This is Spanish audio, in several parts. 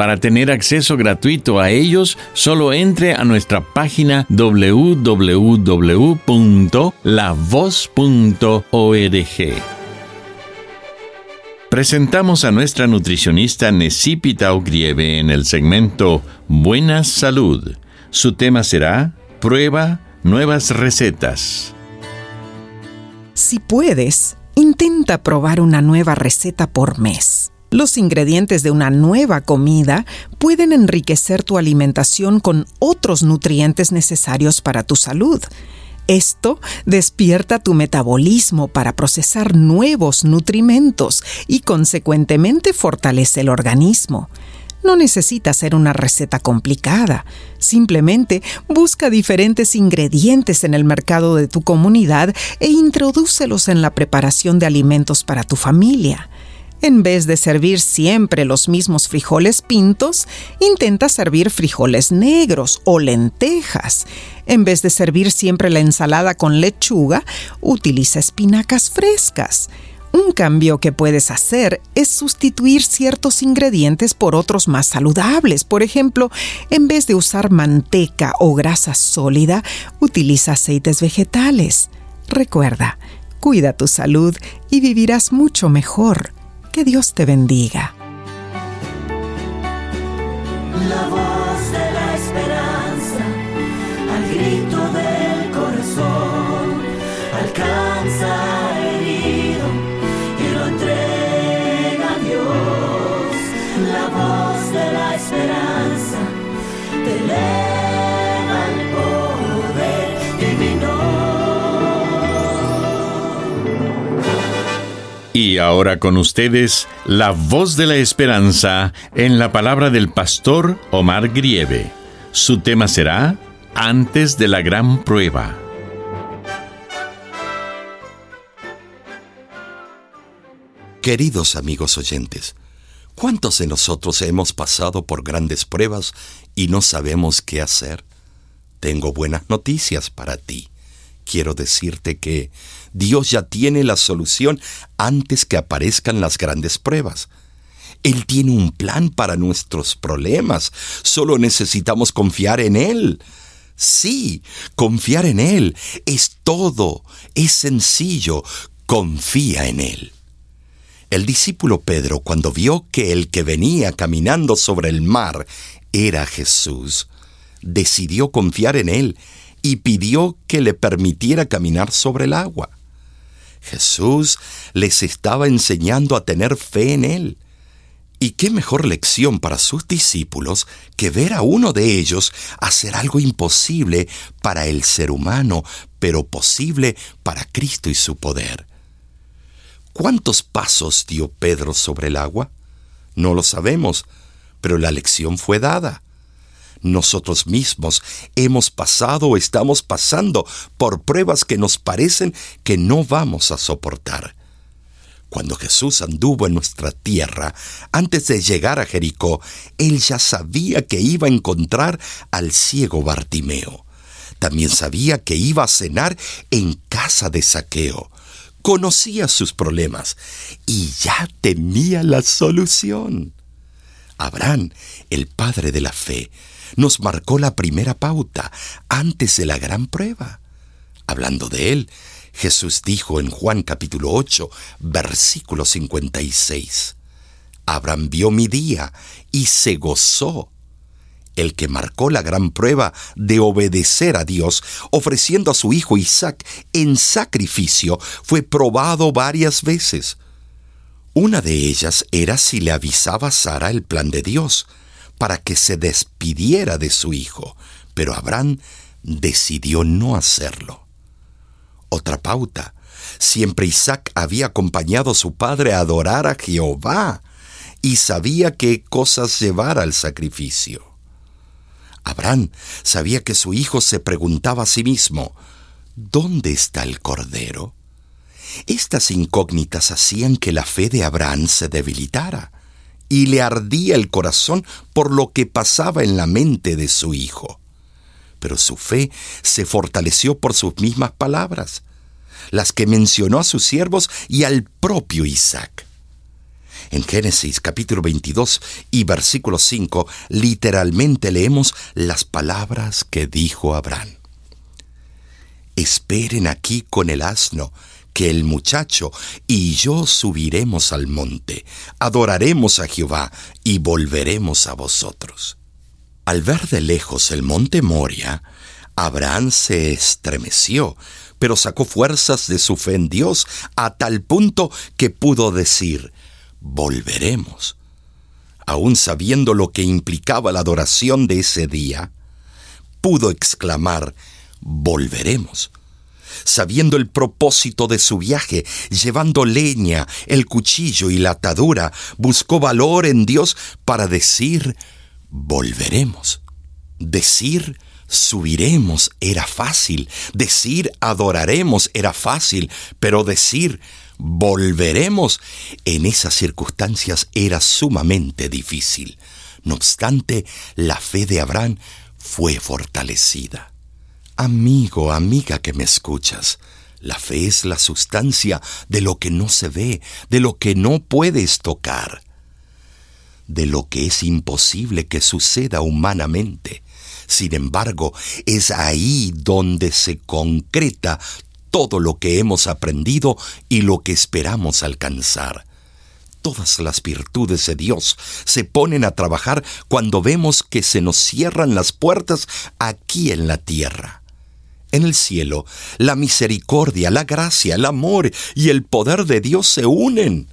Para tener acceso gratuito a ellos, solo entre a nuestra página www.lavoz.org. Presentamos a nuestra nutricionista Necipita Ogrieve en el segmento Buena Salud. Su tema será Prueba nuevas recetas. Si puedes, intenta probar una nueva receta por mes. Los ingredientes de una nueva comida pueden enriquecer tu alimentación con otros nutrientes necesarios para tu salud. Esto despierta tu metabolismo para procesar nuevos nutrimentos y consecuentemente fortalece el organismo. No necesita ser una receta complicada. Simplemente busca diferentes ingredientes en el mercado de tu comunidad e introdúcelos en la preparación de alimentos para tu familia. En vez de servir siempre los mismos frijoles pintos, intenta servir frijoles negros o lentejas. En vez de servir siempre la ensalada con lechuga, utiliza espinacas frescas. Un cambio que puedes hacer es sustituir ciertos ingredientes por otros más saludables. Por ejemplo, en vez de usar manteca o grasa sólida, utiliza aceites vegetales. Recuerda, cuida tu salud y vivirás mucho mejor. Que Dios te bendiga. La voz de la esperanza, al grito del corazón, alcanza al herido y lo entrega a Dios. La voz de la esperanza te eleva Y ahora con ustedes, la voz de la esperanza en la palabra del pastor Omar Grieve. Su tema será Antes de la gran prueba. Queridos amigos oyentes, ¿cuántos de nosotros hemos pasado por grandes pruebas y no sabemos qué hacer? Tengo buenas noticias para ti. Quiero decirte que Dios ya tiene la solución antes que aparezcan las grandes pruebas. Él tiene un plan para nuestros problemas. Solo necesitamos confiar en Él. Sí, confiar en Él es todo, es sencillo. Confía en Él. El discípulo Pedro, cuando vio que el que venía caminando sobre el mar era Jesús, decidió confiar en Él y pidió que le permitiera caminar sobre el agua. Jesús les estaba enseñando a tener fe en Él. ¿Y qué mejor lección para sus discípulos que ver a uno de ellos hacer algo imposible para el ser humano, pero posible para Cristo y su poder? ¿Cuántos pasos dio Pedro sobre el agua? No lo sabemos, pero la lección fue dada. Nosotros mismos hemos pasado o estamos pasando por pruebas que nos parecen que no vamos a soportar. Cuando Jesús anduvo en nuestra tierra, antes de llegar a Jericó, él ya sabía que iba a encontrar al ciego Bartimeo. También sabía que iba a cenar en casa de saqueo. Conocía sus problemas y ya temía la solución. Abraham, el padre de la fe, nos marcó la primera pauta antes de la gran prueba. Hablando de él, Jesús dijo en Juan capítulo 8, versículo 56, Abraham vio mi día y se gozó. el que marcó la gran prueba de obedecer a Dios, ofreciendo a su hijo Isaac en sacrificio, fue probado varias veces. Una de ellas era si le avisaba a Sara el plan de Dios, para que se despidiera de su hijo, pero Abraham decidió no hacerlo. Otra pauta. Siempre Isaac había acompañado a su padre a adorar a Jehová y sabía qué cosas llevar al sacrificio. Abraham sabía que su hijo se preguntaba a sí mismo, ¿dónde está el cordero? Estas incógnitas hacían que la fe de Abraham se debilitara y le ardía el corazón por lo que pasaba en la mente de su hijo. Pero su fe se fortaleció por sus mismas palabras, las que mencionó a sus siervos y al propio Isaac. En Génesis capítulo 22 y versículo 5 literalmente leemos las palabras que dijo Abraham. Esperen aquí con el asno, que el muchacho y yo subiremos al monte, adoraremos a Jehová y volveremos a vosotros. Al ver de lejos el monte Moria, Abraham se estremeció, pero sacó fuerzas de su fe en Dios a tal punto que pudo decir, volveremos. Aún sabiendo lo que implicaba la adoración de ese día, pudo exclamar, volveremos. Sabiendo el propósito de su viaje, llevando leña, el cuchillo y la atadura, buscó valor en Dios para decir, volveremos. Decir, subiremos era fácil, decir, adoraremos era fácil, pero decir, volveremos en esas circunstancias era sumamente difícil. No obstante, la fe de Abraham fue fortalecida. Amigo, amiga que me escuchas, la fe es la sustancia de lo que no se ve, de lo que no puedes tocar, de lo que es imposible que suceda humanamente. Sin embargo, es ahí donde se concreta todo lo que hemos aprendido y lo que esperamos alcanzar. Todas las virtudes de Dios se ponen a trabajar cuando vemos que se nos cierran las puertas aquí en la tierra. En el cielo, la misericordia, la gracia, el amor y el poder de Dios se unen.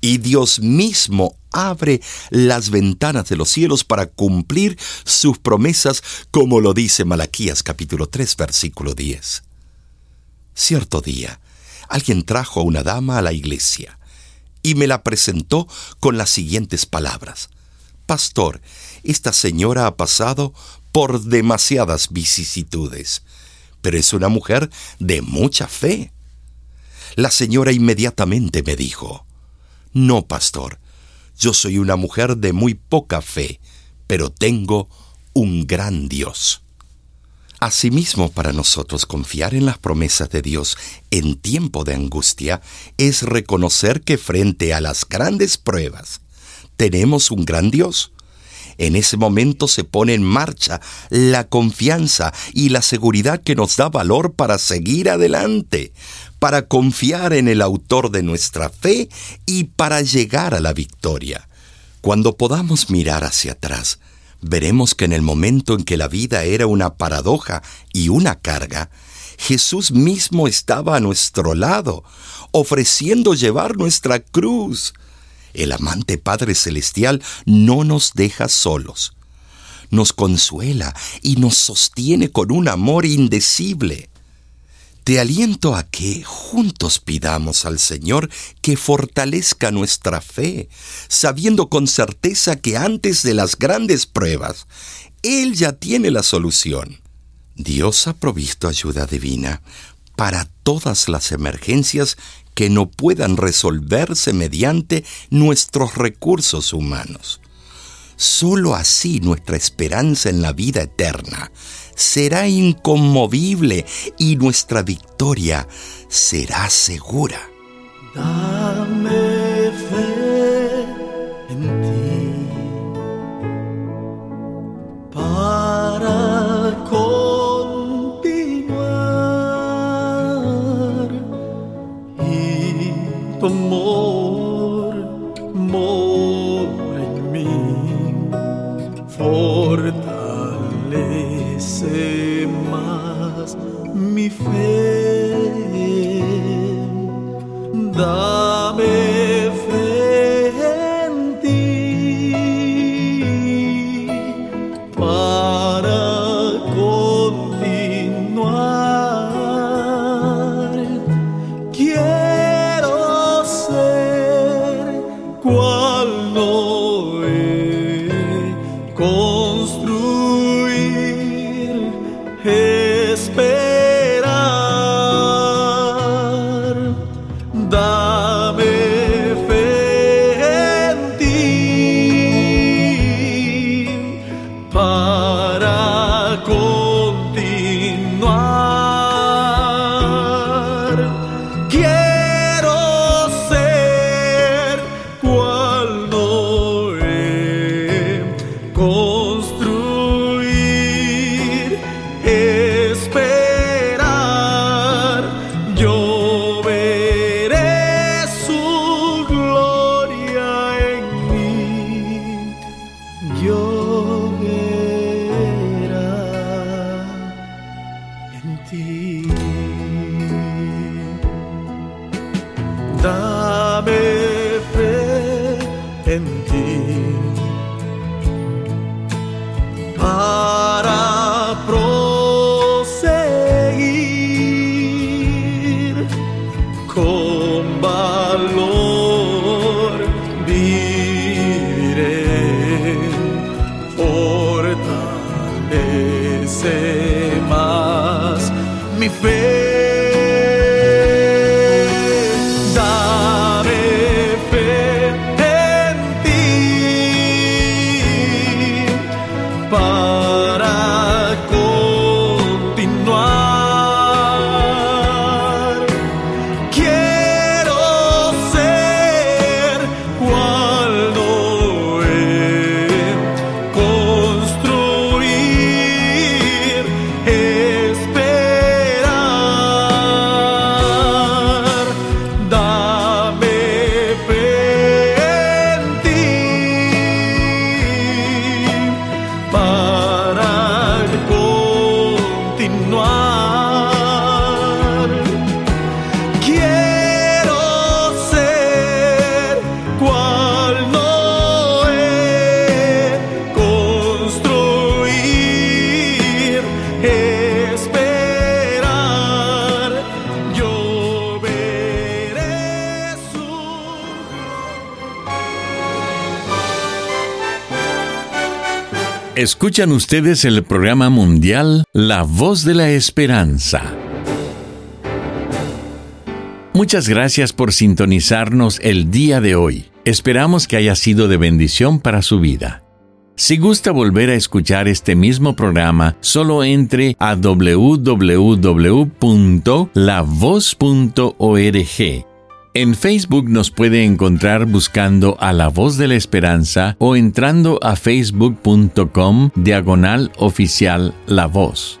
Y Dios mismo abre las ventanas de los cielos para cumplir sus promesas, como lo dice Malaquías capítulo 3, versículo 10. Cierto día, alguien trajo a una dama a la iglesia y me la presentó con las siguientes palabras. Pastor, esta señora ha pasado por demasiadas vicisitudes, pero es una mujer de mucha fe. La señora inmediatamente me dijo, No, pastor, yo soy una mujer de muy poca fe, pero tengo un gran Dios. Asimismo, para nosotros confiar en las promesas de Dios en tiempo de angustia es reconocer que frente a las grandes pruebas tenemos un gran Dios. En ese momento se pone en marcha la confianza y la seguridad que nos da valor para seguir adelante, para confiar en el autor de nuestra fe y para llegar a la victoria. Cuando podamos mirar hacia atrás, veremos que en el momento en que la vida era una paradoja y una carga, Jesús mismo estaba a nuestro lado, ofreciendo llevar nuestra cruz. El amante Padre Celestial no nos deja solos. Nos consuela y nos sostiene con un amor indecible. Te aliento a que juntos pidamos al Señor que fortalezca nuestra fe, sabiendo con certeza que antes de las grandes pruebas, Él ya tiene la solución. Dios ha provisto ayuda divina para todas las emergencias que no puedan resolverse mediante nuestros recursos humanos. Solo así nuestra esperanza en la vida eterna será inconmovible y nuestra victoria será segura. Dame Escuchan ustedes el programa mundial La Voz de la Esperanza. Muchas gracias por sintonizarnos el día de hoy. Esperamos que haya sido de bendición para su vida. Si gusta volver a escuchar este mismo programa, solo entre a www.lavoz.org. En Facebook nos puede encontrar buscando a La Voz de la Esperanza o entrando a facebook.com diagonal oficial La Voz.